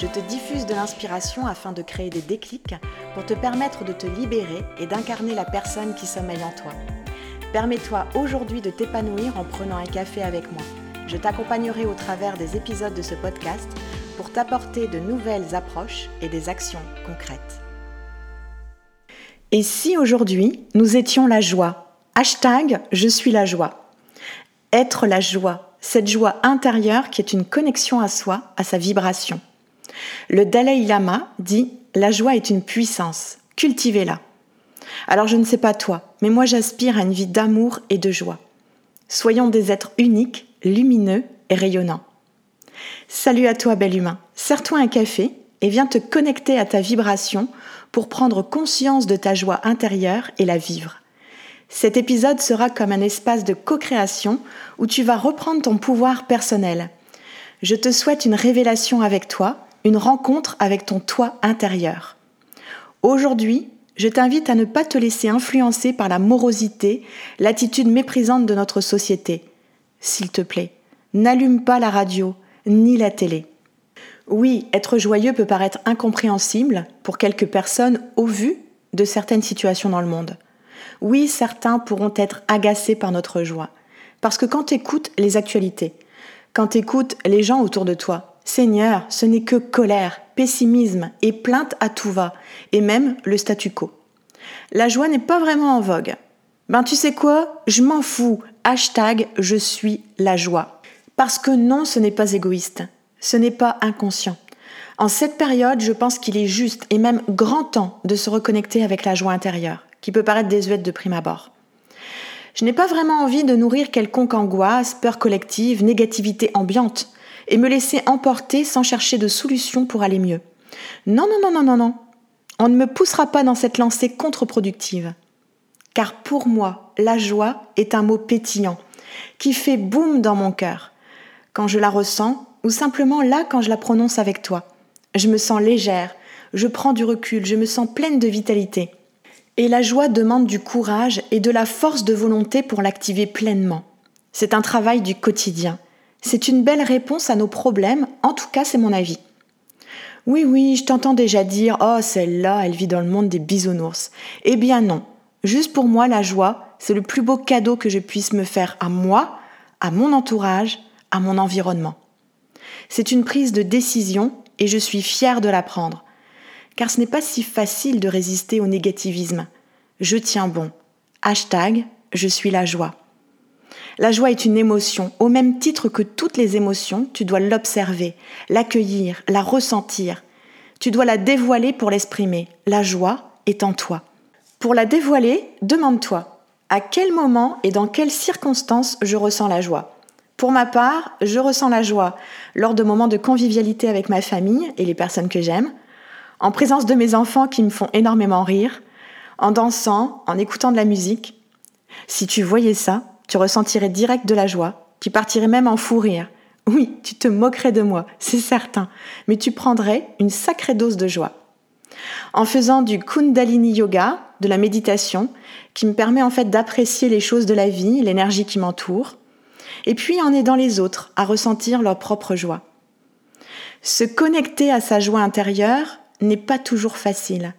Je te diffuse de l'inspiration afin de créer des déclics pour te permettre de te libérer et d'incarner la personne qui sommeille en toi. Permets-toi aujourd'hui de t'épanouir en prenant un café avec moi. Je t'accompagnerai au travers des épisodes de ce podcast pour t'apporter de nouvelles approches et des actions concrètes. Et si aujourd'hui nous étions la joie? Hashtag Je suis la joie. Être la joie, cette joie intérieure qui est une connexion à soi, à sa vibration. Le Dalai Lama dit La joie est une puissance, cultivez-la. Alors je ne sais pas toi, mais moi j'aspire à une vie d'amour et de joie. Soyons des êtres uniques, lumineux et rayonnants. Salut à toi, bel humain. Sers-toi un café et viens te connecter à ta vibration pour prendre conscience de ta joie intérieure et la vivre. Cet épisode sera comme un espace de co-création où tu vas reprendre ton pouvoir personnel. Je te souhaite une révélation avec toi une rencontre avec ton toi intérieur. Aujourd'hui, je t'invite à ne pas te laisser influencer par la morosité, l'attitude méprisante de notre société. S'il te plaît, n'allume pas la radio ni la télé. Oui, être joyeux peut paraître incompréhensible pour quelques personnes au vu de certaines situations dans le monde. Oui, certains pourront être agacés par notre joie. Parce que quand tu écoutes les actualités, quand tu écoutes les gens autour de toi, Seigneur, ce n'est que colère, pessimisme et plainte à tout va, et même le statu quo. La joie n'est pas vraiment en vogue. Ben tu sais quoi? Je m'en fous. Hashtag je suis la joie. Parce que non, ce n'est pas égoïste. Ce n'est pas inconscient. En cette période, je pense qu'il est juste et même grand temps de se reconnecter avec la joie intérieure, qui peut paraître désuète de prime abord. Je n'ai pas vraiment envie de nourrir quelconque angoisse, peur collective, négativité ambiante et me laisser emporter sans chercher de solution pour aller mieux. Non, non, non, non, non, non. On ne me poussera pas dans cette lancée contre-productive. Car pour moi, la joie est un mot pétillant, qui fait boum dans mon cœur, quand je la ressens, ou simplement là quand je la prononce avec toi. Je me sens légère, je prends du recul, je me sens pleine de vitalité. Et la joie demande du courage et de la force de volonté pour l'activer pleinement. C'est un travail du quotidien. C'est une belle réponse à nos problèmes, en tout cas c'est mon avis. Oui, oui, je t'entends déjà dire Oh, celle-là, elle vit dans le monde des bisounours. Eh bien non. Juste pour moi, la joie, c'est le plus beau cadeau que je puisse me faire à moi, à mon entourage, à mon environnement. C'est une prise de décision et je suis fière de la prendre. Car ce n'est pas si facile de résister au négativisme. Je tiens bon. Hashtag, je suis la joie. La joie est une émotion. Au même titre que toutes les émotions, tu dois l'observer, l'accueillir, la ressentir. Tu dois la dévoiler pour l'exprimer. La joie est en toi. Pour la dévoiler, demande-toi à quel moment et dans quelles circonstances je ressens la joie? Pour ma part, je ressens la joie lors de moments de convivialité avec ma famille et les personnes que j'aime, en présence de mes enfants qui me font énormément rire, en dansant, en écoutant de la musique. Si tu voyais ça, tu ressentirais direct de la joie, tu partirais même en fou rire. Oui, tu te moquerais de moi, c'est certain, mais tu prendrais une sacrée dose de joie. En faisant du Kundalini Yoga, de la méditation, qui me permet en fait d'apprécier les choses de la vie, l'énergie qui m'entoure, et puis en aidant les autres à ressentir leur propre joie. Se connecter à sa joie intérieure n'est pas toujours facile.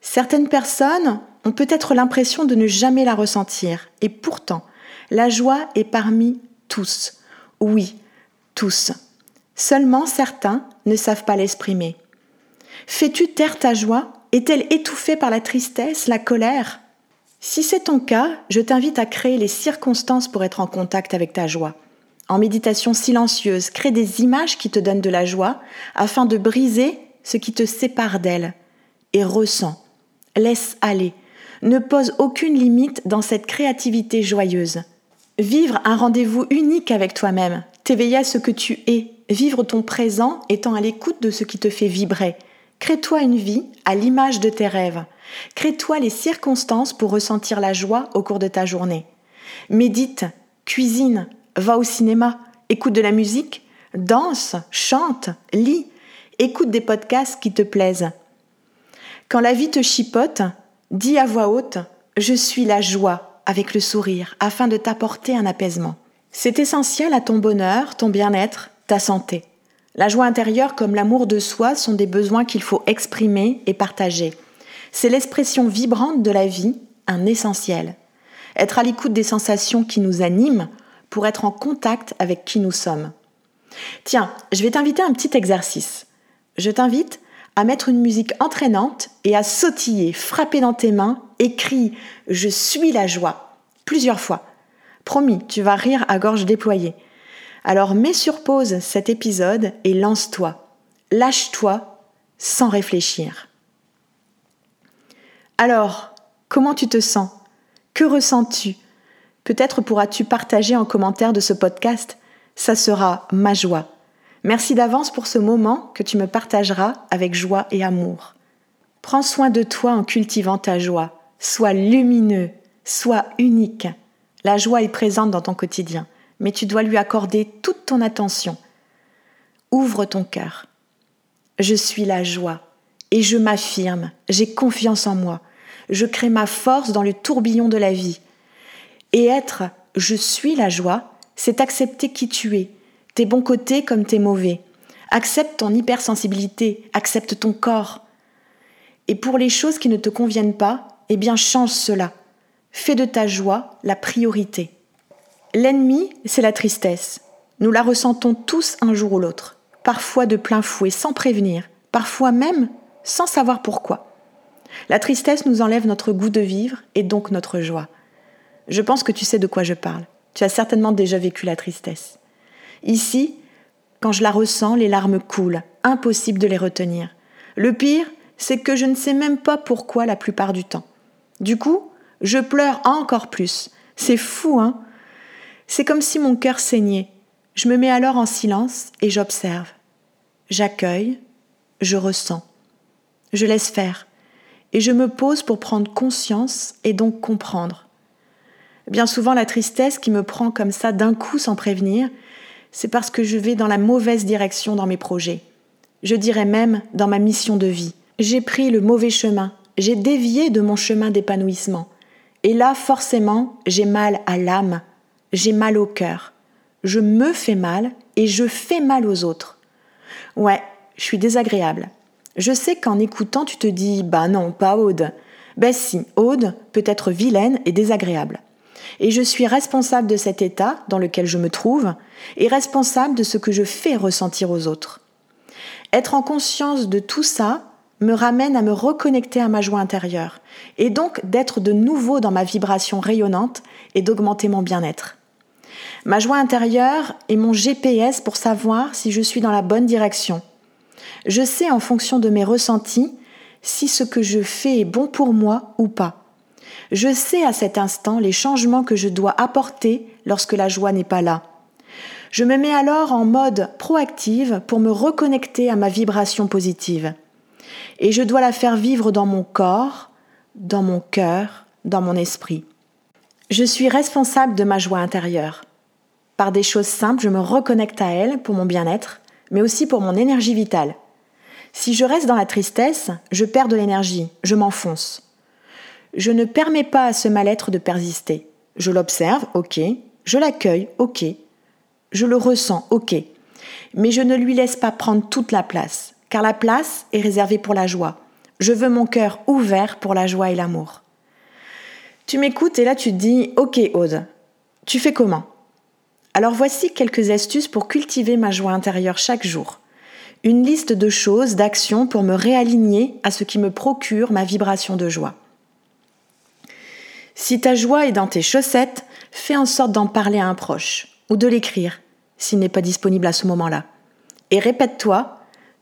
Certaines personnes ont peut-être l'impression de ne jamais la ressentir, et pourtant, la joie est parmi tous. Oui, tous. Seulement certains ne savent pas l'exprimer. Fais-tu taire ta joie? Est-elle étouffée par la tristesse, la colère? Si c'est ton cas, je t'invite à créer les circonstances pour être en contact avec ta joie. En méditation silencieuse, crée des images qui te donnent de la joie afin de briser ce qui te sépare d'elle. Et ressens, laisse aller, ne pose aucune limite dans cette créativité joyeuse. Vivre un rendez-vous unique avec toi-même, t'éveiller à ce que tu es, vivre ton présent étant à l'écoute de ce qui te fait vibrer, Crée-toi une vie à l'image de tes rêves. Crée-toi les circonstances pour ressentir la joie au cours de ta journée. Médite, cuisine, va au cinéma, écoute de la musique, danse, chante, lis, écoute des podcasts qui te plaisent. Quand la vie te chipote, dis à voix haute Je suis la joie avec le sourire afin de t'apporter un apaisement. C'est essentiel à ton bonheur, ton bien-être, ta santé. La joie intérieure comme l'amour de soi sont des besoins qu'il faut exprimer et partager. C'est l'expression vibrante de la vie, un essentiel. Être à l'écoute des sensations qui nous animent pour être en contact avec qui nous sommes. Tiens, je vais t'inviter à un petit exercice. Je t'invite à mettre une musique entraînante et à sautiller, frapper dans tes mains et Je suis la joie plusieurs fois. Promis, tu vas rire à gorge déployée. Alors mets sur pause cet épisode et lance-toi. Lâche-toi sans réfléchir. Alors, comment tu te sens? Que ressens-tu? Peut-être pourras-tu partager en commentaire de ce podcast. Ça sera ma joie. Merci d'avance pour ce moment que tu me partageras avec joie et amour. Prends soin de toi en cultivant ta joie. Sois lumineux, sois unique. La joie est présente dans ton quotidien mais tu dois lui accorder toute ton attention. Ouvre ton cœur. Je suis la joie et je m'affirme, j'ai confiance en moi. Je crée ma force dans le tourbillon de la vie. Et être je suis la joie, c'est accepter qui tu es, tes bons côtés comme tes mauvais. Accepte ton hypersensibilité, accepte ton corps. Et pour les choses qui ne te conviennent pas, eh bien change cela. Fais de ta joie la priorité. L'ennemi, c'est la tristesse. Nous la ressentons tous un jour ou l'autre, parfois de plein fouet, sans prévenir, parfois même sans savoir pourquoi. La tristesse nous enlève notre goût de vivre et donc notre joie. Je pense que tu sais de quoi je parle. Tu as certainement déjà vécu la tristesse. Ici, quand je la ressens, les larmes coulent, impossible de les retenir. Le pire, c'est que je ne sais même pas pourquoi la plupart du temps. Du coup, je pleure encore plus. C'est fou, hein c'est comme si mon cœur saignait. Je me mets alors en silence et j'observe. J'accueille, je ressens. Je laisse faire. Et je me pose pour prendre conscience et donc comprendre. Bien souvent, la tristesse qui me prend comme ça d'un coup sans prévenir, c'est parce que je vais dans la mauvaise direction dans mes projets. Je dirais même dans ma mission de vie. J'ai pris le mauvais chemin, j'ai dévié de mon chemin d'épanouissement. Et là, forcément, j'ai mal à l'âme, j'ai mal au cœur. Je me fais mal et je fais mal aux autres. Ouais, je suis désagréable. Je sais qu'en écoutant, tu te dis Bah non, pas Aude. Ben si, Aude peut être vilaine et désagréable. Et je suis responsable de cet état dans lequel je me trouve et responsable de ce que je fais ressentir aux autres. Être en conscience de tout ça me ramène à me reconnecter à ma joie intérieure et donc d'être de nouveau dans ma vibration rayonnante et d'augmenter mon bien-être. Ma joie intérieure est mon GPS pour savoir si je suis dans la bonne direction. Je sais en fonction de mes ressentis si ce que je fais est bon pour moi ou pas. Je sais à cet instant les changements que je dois apporter lorsque la joie n'est pas là. Je me mets alors en mode proactive pour me reconnecter à ma vibration positive. Et je dois la faire vivre dans mon corps, dans mon cœur, dans mon esprit. Je suis responsable de ma joie intérieure. Par des choses simples, je me reconnecte à elle pour mon bien-être, mais aussi pour mon énergie vitale. Si je reste dans la tristesse, je perds de l'énergie, je m'enfonce. Je ne permets pas à ce mal-être de persister. Je l'observe, ok. Je l'accueille, ok. Je le ressens, ok. Mais je ne lui laisse pas prendre toute la place, car la place est réservée pour la joie. Je veux mon cœur ouvert pour la joie et l'amour. Tu m'écoutes et là tu te dis, ok Aude, tu fais comment? Alors voici quelques astuces pour cultiver ma joie intérieure chaque jour. Une liste de choses, d'actions pour me réaligner à ce qui me procure ma vibration de joie. Si ta joie est dans tes chaussettes, fais en sorte d'en parler à un proche ou de l'écrire s'il n'est pas disponible à ce moment-là. Et répète-toi,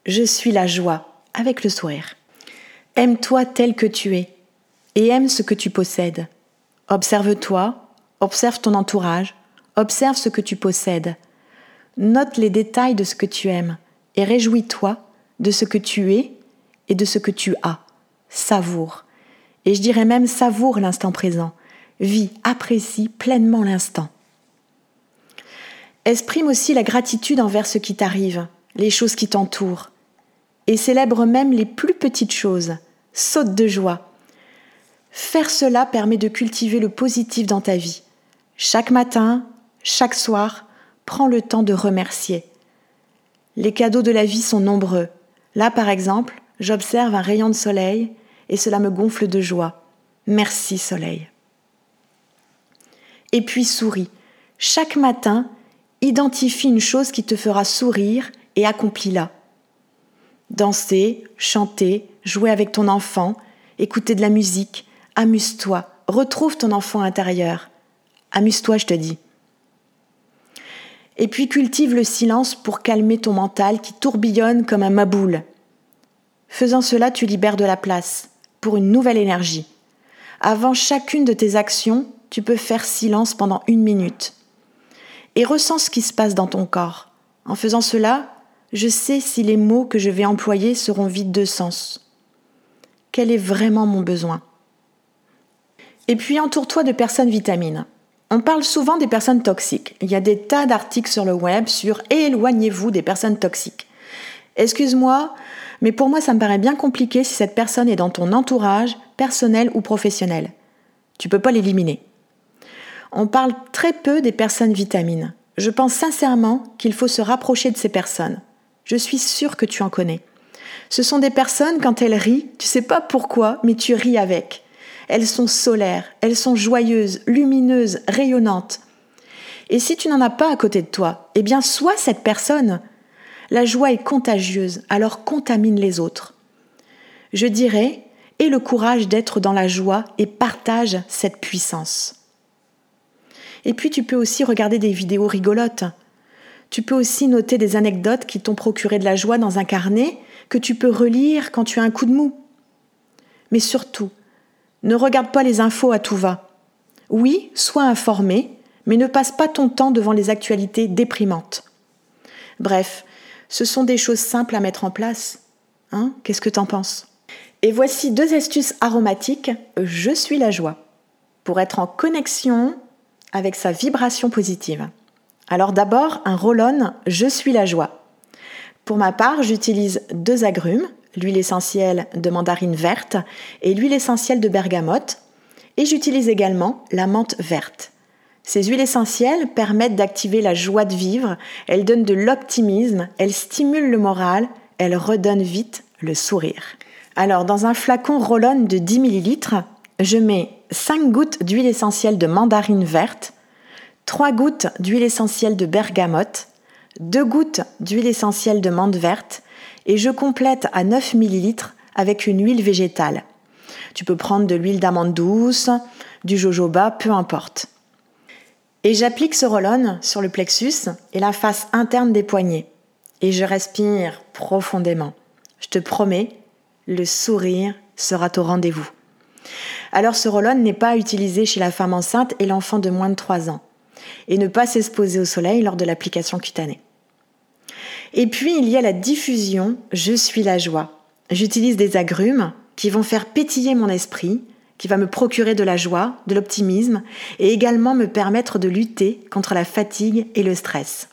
je suis la joie avec le sourire. Aime-toi tel que tu es et aime ce que tu possèdes. Observe-toi, observe ton entourage, Observe ce que tu possèdes. Note les détails de ce que tu aimes et réjouis-toi de ce que tu es et de ce que tu as. Savoure. Et je dirais même savoure l'instant présent. Vis, apprécie pleinement l'instant. Exprime aussi la gratitude envers ce qui t'arrive, les choses qui t'entourent. Et célèbre même les plus petites choses. Saute de joie. Faire cela permet de cultiver le positif dans ta vie. Chaque matin, chaque soir, prends le temps de remercier. Les cadeaux de la vie sont nombreux. Là, par exemple, j'observe un rayon de soleil et cela me gonfle de joie. Merci soleil. Et puis souris. Chaque matin, identifie une chose qui te fera sourire et accomplis-la. Danser, chanter, jouer avec ton enfant, écouter de la musique, amuse-toi, retrouve ton enfant intérieur. Amuse-toi, je te dis. Et puis cultive le silence pour calmer ton mental qui tourbillonne comme un maboule. Faisant cela, tu libères de la place pour une nouvelle énergie. Avant chacune de tes actions, tu peux faire silence pendant une minute. Et ressens ce qui se passe dans ton corps. En faisant cela, je sais si les mots que je vais employer seront vides de sens. Quel est vraiment mon besoin? Et puis entoure-toi de personnes vitamines. On parle souvent des personnes toxiques. Il y a des tas d'articles sur le web sur éloignez-vous des personnes toxiques. Excuse-moi, mais pour moi ça me paraît bien compliqué si cette personne est dans ton entourage, personnel ou professionnel. Tu peux pas l'éliminer. On parle très peu des personnes vitamines. Je pense sincèrement qu'il faut se rapprocher de ces personnes. Je suis sûre que tu en connais. Ce sont des personnes, quand elles rient, tu sais pas pourquoi, mais tu ris avec. Elles sont solaires, elles sont joyeuses, lumineuses, rayonnantes. Et si tu n'en as pas à côté de toi, eh bien sois cette personne. La joie est contagieuse, alors contamine les autres. Je dirais, aie le courage d'être dans la joie et partage cette puissance. Et puis tu peux aussi regarder des vidéos rigolotes. Tu peux aussi noter des anecdotes qui t'ont procuré de la joie dans un carnet que tu peux relire quand tu as un coup de mou. Mais surtout, ne regarde pas les infos à tout va. Oui, sois informé, mais ne passe pas ton temps devant les actualités déprimantes. Bref, ce sont des choses simples à mettre en place. Hein Qu'est-ce que t'en penses? Et voici deux astuces aromatiques, je suis la joie, pour être en connexion avec sa vibration positive. Alors d'abord, un roll-on Je suis la joie. Pour ma part, j'utilise deux agrumes, l'huile essentielle de mandarine verte et l'huile essentielle de bergamote. Et j'utilise également la menthe verte. Ces huiles essentielles permettent d'activer la joie de vivre, elles donnent de l'optimisme, elles stimulent le moral, elles redonnent vite le sourire. Alors, dans un flacon roll de 10 ml, je mets 5 gouttes d'huile essentielle de mandarine verte, 3 gouttes d'huile essentielle de bergamote, 2 gouttes d'huile essentielle de menthe verte et je complète à 9 ml avec une huile végétale. Tu peux prendre de l'huile d'amande douce, du jojoba, peu importe. Et j'applique ce roll sur le plexus et la face interne des poignets. Et je respire profondément. Je te promets, le sourire sera au rendez-vous. Alors ce roll n'est pas utilisé chez la femme enceinte et l'enfant de moins de 3 ans. Et ne pas s'exposer au soleil lors de l'application cutanée. Et puis il y a la diffusion Je suis la joie. J'utilise des agrumes qui vont faire pétiller mon esprit, qui va me procurer de la joie, de l'optimisme et également me permettre de lutter contre la fatigue et le stress.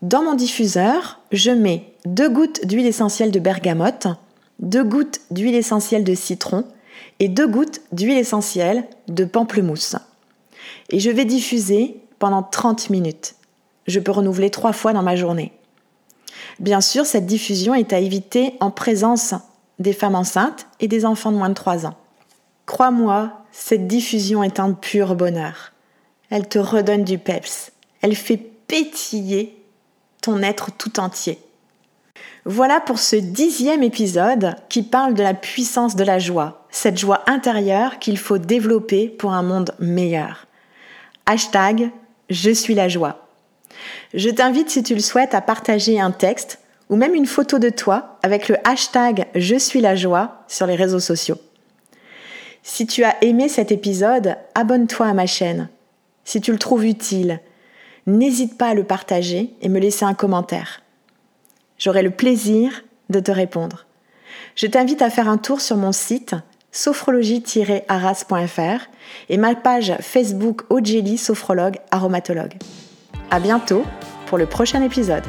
Dans mon diffuseur, je mets deux gouttes d'huile essentielle de bergamote, deux gouttes d'huile essentielle de citron et deux gouttes d'huile essentielle de pamplemousse. Et je vais diffuser pendant 30 minutes. Je peux renouveler trois fois dans ma journée. Bien sûr, cette diffusion est à éviter en présence des femmes enceintes et des enfants de moins de 3 ans. Crois-moi, cette diffusion est un pur bonheur. Elle te redonne du peps. Elle fait pétiller ton être tout entier. Voilà pour ce dixième épisode qui parle de la puissance de la joie, cette joie intérieure qu'il faut développer pour un monde meilleur. Hashtag Je suis la joie. Je t'invite, si tu le souhaites, à partager un texte ou même une photo de toi avec le hashtag Je suis la joie sur les réseaux sociaux. Si tu as aimé cet épisode, abonne-toi à ma chaîne. Si tu le trouves utile, n'hésite pas à le partager et me laisser un commentaire. J'aurai le plaisir de te répondre. Je t'invite à faire un tour sur mon site sophrologie-arras.fr et ma page Facebook Ojeli Sophrologue Aromatologue. À bientôt pour le prochain épisode.